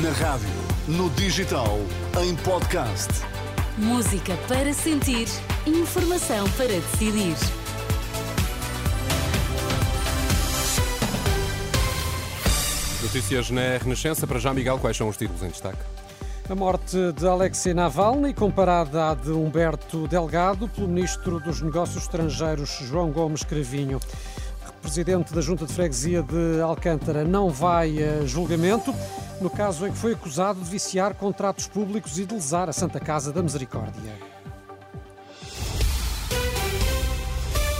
Na rádio, no digital, em podcast. Música para sentir, informação para decidir. Notícias na Renascença. Para já, Miguel, quais são os títulos em destaque? A morte de Alexei Navalny, comparada à de Humberto Delgado, pelo Ministro dos Negócios Estrangeiros, João Gomes Cravinho. Presidente da Junta de Freguesia de Alcântara não vai a julgamento, no caso em que foi acusado de viciar contratos públicos e de lesar a Santa Casa da Misericórdia.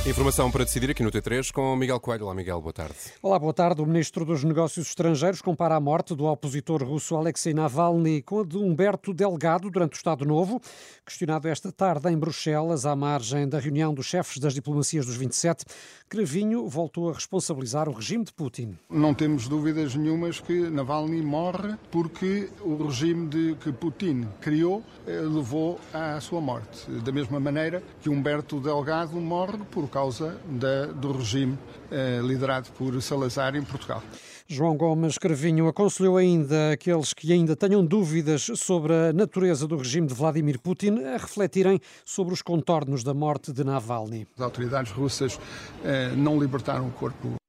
Informação para decidir aqui no T3 com Miguel Coelho. Olá, Miguel, boa tarde. Olá, boa tarde. O ministro dos Negócios Estrangeiros compara a morte do opositor russo Alexei Navalny com a de Humberto Delgado durante o Estado Novo. Questionado esta tarde em Bruxelas, à margem da reunião dos chefes das diplomacias dos 27, Cravinho voltou a responsabilizar o regime de Putin. Não temos dúvidas nenhumas que Navalny morre porque o regime de, que Putin criou eh, levou à sua morte. Da mesma maneira que Humberto Delgado morre por causa da, do regime eh, liderado por Salazar em Portugal. João Gomes Cravinho aconselhou ainda aqueles que ainda tenham dúvidas sobre a natureza do regime de Vladimir Putin a refletirem sobre os contornos da morte de Navalny. As autoridades russas eh, não libertaram o corpo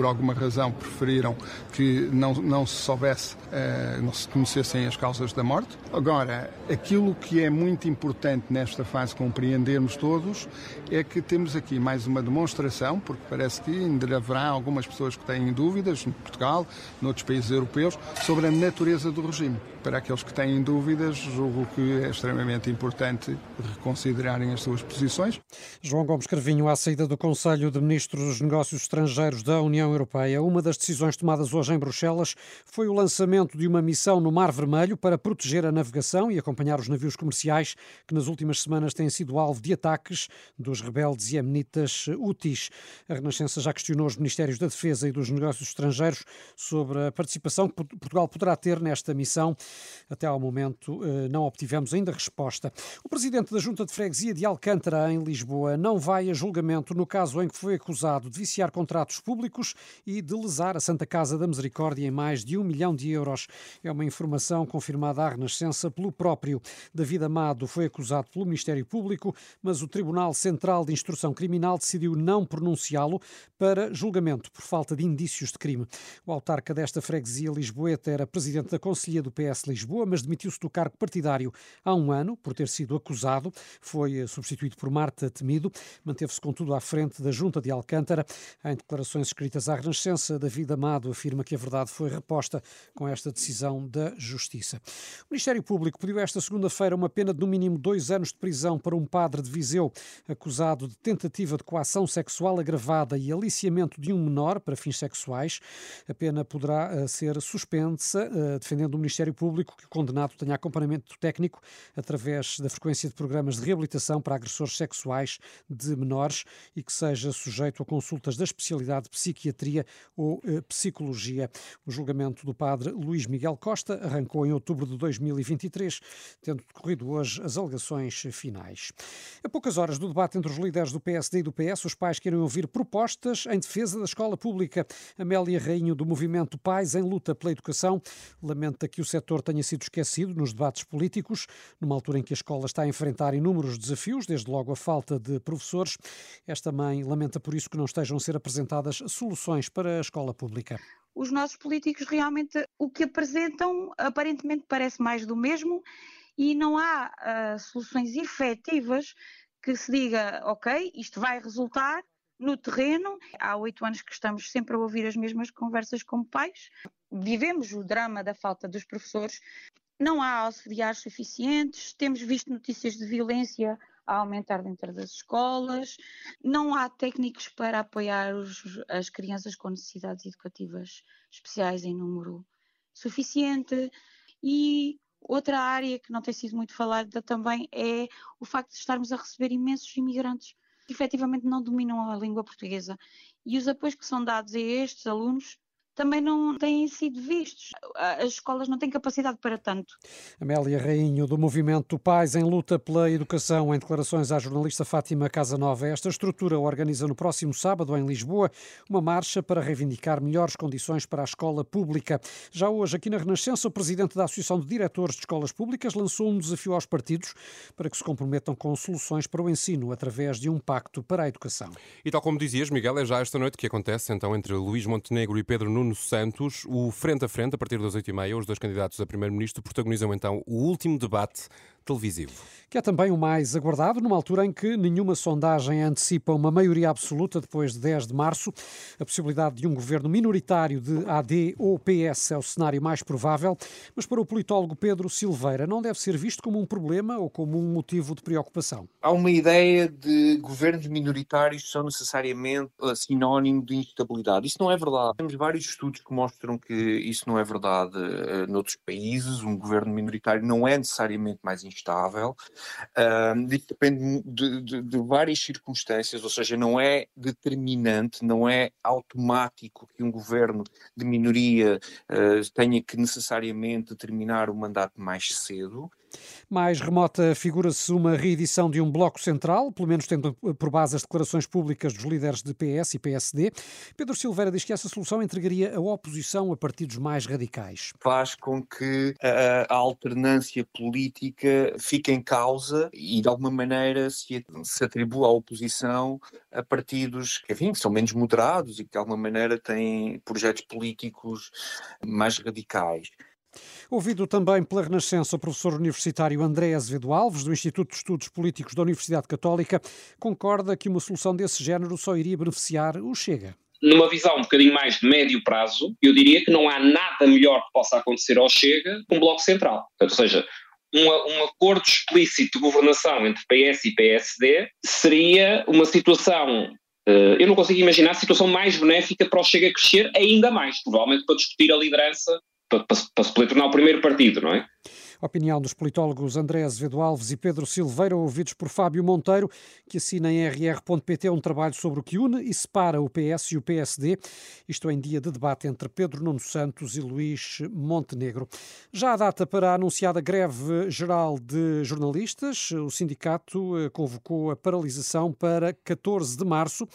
por alguma razão preferiram que não, não se soubesse, uh, não se conhecessem as causas da morte. Agora, aquilo que é muito importante nesta fase compreendermos todos é que temos aqui mais uma demonstração, porque parece que ainda haverá algumas pessoas que têm dúvidas, em Portugal, noutros países europeus, sobre a natureza do regime. Para aqueles que têm dúvidas, julgo que é extremamente importante reconsiderarem as suas posições. João Gomes Carvinho, à saída do Conselho de Ministros dos Negócios Estrangeiros da União Europeia, uma das decisões tomadas hoje em Bruxelas foi o lançamento de uma missão no Mar Vermelho para proteger a navegação e acompanhar os navios comerciais que nas últimas semanas têm sido alvo de ataques dos rebeldes iemenitas Houthis. A Renascença já questionou os Ministérios da Defesa e dos Negócios Estrangeiros sobre a participação que Portugal poderá ter nesta missão. Até ao momento eh, não obtivemos ainda resposta. O presidente da Junta de Freguesia de Alcântara, em Lisboa, não vai a julgamento no caso em que foi acusado de viciar contratos públicos e de lesar a Santa Casa da Misericórdia em mais de um milhão de euros. É uma informação confirmada à Renascença pelo próprio. David Amado foi acusado pelo Ministério Público, mas o Tribunal Central de Instrução Criminal decidiu não pronunciá-lo para julgamento por falta de indícios de crime. O autarca desta freguesia lisboeta era presidente da Conselhia do PS Lisboa, mas demitiu-se do cargo partidário há um ano por ter sido acusado. Foi eh, substituído por Marta Temido. Manteve-se, contudo, à frente da Junta de Alcântara. Em declarações escritas à Renascença, David Amado afirma que a verdade foi reposta com esta decisão da Justiça. O Ministério Público pediu esta segunda-feira uma pena de no mínimo dois anos de prisão para um padre de Viseu acusado de tentativa de coação sexual agravada e aliciamento de um menor para fins sexuais. A pena poderá eh, ser suspensa, eh, defendendo o Ministério Público que o condenado tenha acompanhamento técnico através da frequência de programas de reabilitação para agressores sexuais de menores e que seja sujeito a consultas da especialidade de psiquiatria ou eh, psicologia. O julgamento do padre Luís Miguel Costa arrancou em outubro de 2023, tendo decorrido hoje as alegações finais. A poucas horas do debate entre os líderes do PSD e do PS, os pais querem ouvir propostas em defesa da escola pública. Amélia Rainho, do movimento Pais em Luta pela Educação, lamenta que o setor tenha sido esquecido nos debates políticos, numa altura em que a escola está a enfrentar inúmeros desafios, desde logo a falta de professores. Esta mãe lamenta por isso que não estejam a ser apresentadas soluções para a escola pública os nossos políticos realmente o que apresentam aparentemente parece mais do mesmo e não há uh, soluções efetivas que se diga, ok, isto vai resultar no terreno. Há oito anos que estamos sempre a ouvir as mesmas conversas como pais. Vivemos o drama da falta dos professores. Não há auxiliares suficientes. Temos visto notícias de violência a aumentar dentro das escolas. Não há técnicos para apoiar os, as crianças com necessidades educativas especiais em número suficiente. E outra área que não tem sido muito falada também é o facto de estarmos a receber imensos imigrantes que efetivamente não dominam a língua portuguesa. E os apoios que são dados a estes alunos também não têm sido vistos. As escolas não têm capacidade para tanto. Amélia Rainho, do movimento Pais em Luta pela Educação, em declarações à jornalista Fátima Casanova. Esta estrutura organiza no próximo sábado, em Lisboa, uma marcha para reivindicar melhores condições para a escola pública. Já hoje, aqui na Renascença, o presidente da Associação de Diretores de Escolas Públicas lançou um desafio aos partidos para que se comprometam com soluções para o ensino através de um pacto para a educação. E tal como dizias, Miguel, é já esta noite que acontece então entre Luís Montenegro e Pedro Nuno Santos, o frente a frente, a partir das 8h30, os dois candidatos a primeiro-ministro protagonizam então o último debate televisivo. Que é também o mais aguardado, numa altura em que nenhuma sondagem antecipa uma maioria absoluta depois de 10 de março. A possibilidade de um governo minoritário de AD ou PS é o cenário mais provável, mas para o politólogo Pedro Silveira não deve ser visto como um problema ou como um motivo de preocupação. Há uma ideia de governos minoritários são necessariamente sinónimo de instabilidade. Isso não é verdade. Temos vários estudos que mostram que isso não é verdade uh, noutros países. Um governo minoritário não é necessariamente mais instável. Uh, depende de, de, de, várias circunstâncias, ou seja, não é determinante, não é automático que um governo de minoria uh, tenha que necessariamente terminar o mandato mais cedo. Mais remota figura-se uma reedição de um bloco central, pelo menos tendo por base as declarações públicas dos líderes de PS e PSD. Pedro Silveira diz que essa solução entregaria a oposição a partidos mais radicais. Faz com que a, alternância política fique em causa e, de alguma maneira, se, atribua à oposição a partidos que, enfim, que são menos moderados e que, de alguma maneira, têm projetos políticos mais radicais. Ouvido também pela Renascença, o professor universitário André Azevedo Alves, do Instituto de Estudos Políticos da Universidade Católica, concorda que uma solução desse género só iria beneficiar o Chega. Numa visão um bocadinho mais de médio prazo, eu diria que não há nada melhor que possa acontecer ao Chega que um Bloco Central. Ou seja, um, um, acordo explícito de governação entre PS e PSD seria uma situação. Uh, eu não consigo imaginar a situação mais benéfica para o Chega crescer ainda mais, provavelmente para discutir a liderança para, para, se poder tornar o primeiro partido, não é? Opinião dos politólogos André Azevedo Alves e Pedro Silveira, ouvidos por Fábio Monteiro, que assina em rr.pt um trabalho sobre o que une e separa o PS e o PSD, isto em dia de debate entre Pedro Nuno Santos e Luís Montenegro. Já a data para a anunciada greve geral de jornalistas, o sindicato eh, convocou a paralisação para 14 de março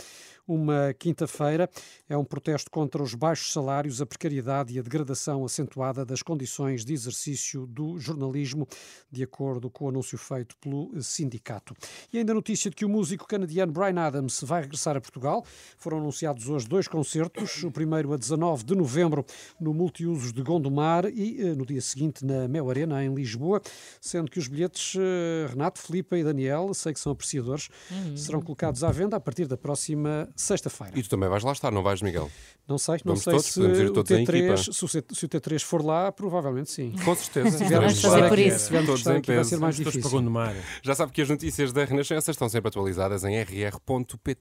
uma quinta-feira. É um protesto contra os baixos salários, a precariedade e a degradação acentuada das condições de exercício do jornalismo, de acordo com o anúncio feito pelo sindicato. E ainda a notícia de que o músico canadiano Brian Adams vai regressar a Portugal. Foram anunciados hoje dois concertos, o primeiro a 19 de novembro no Multiusos de Gondomar e eh, no dia seguinte na Mel Arena, em Lisboa, sendo que os bilhetes eh, Renato, Filipe e Daniel, sei que são apreciadores, uhum. serão colocados à venda a partir da próxima sexta-feira. E tu também vais lá estar, não vais, Miguel? Não sei, não sei todos, se, o T3, se, o, se o T3 for lá, provavelmente sim. Com certeza. Vamos fazer por isso. Todos em vai ser mais difícil. Já sabe que as notícias da Renascença estão sempre atualizadas em rr.pt.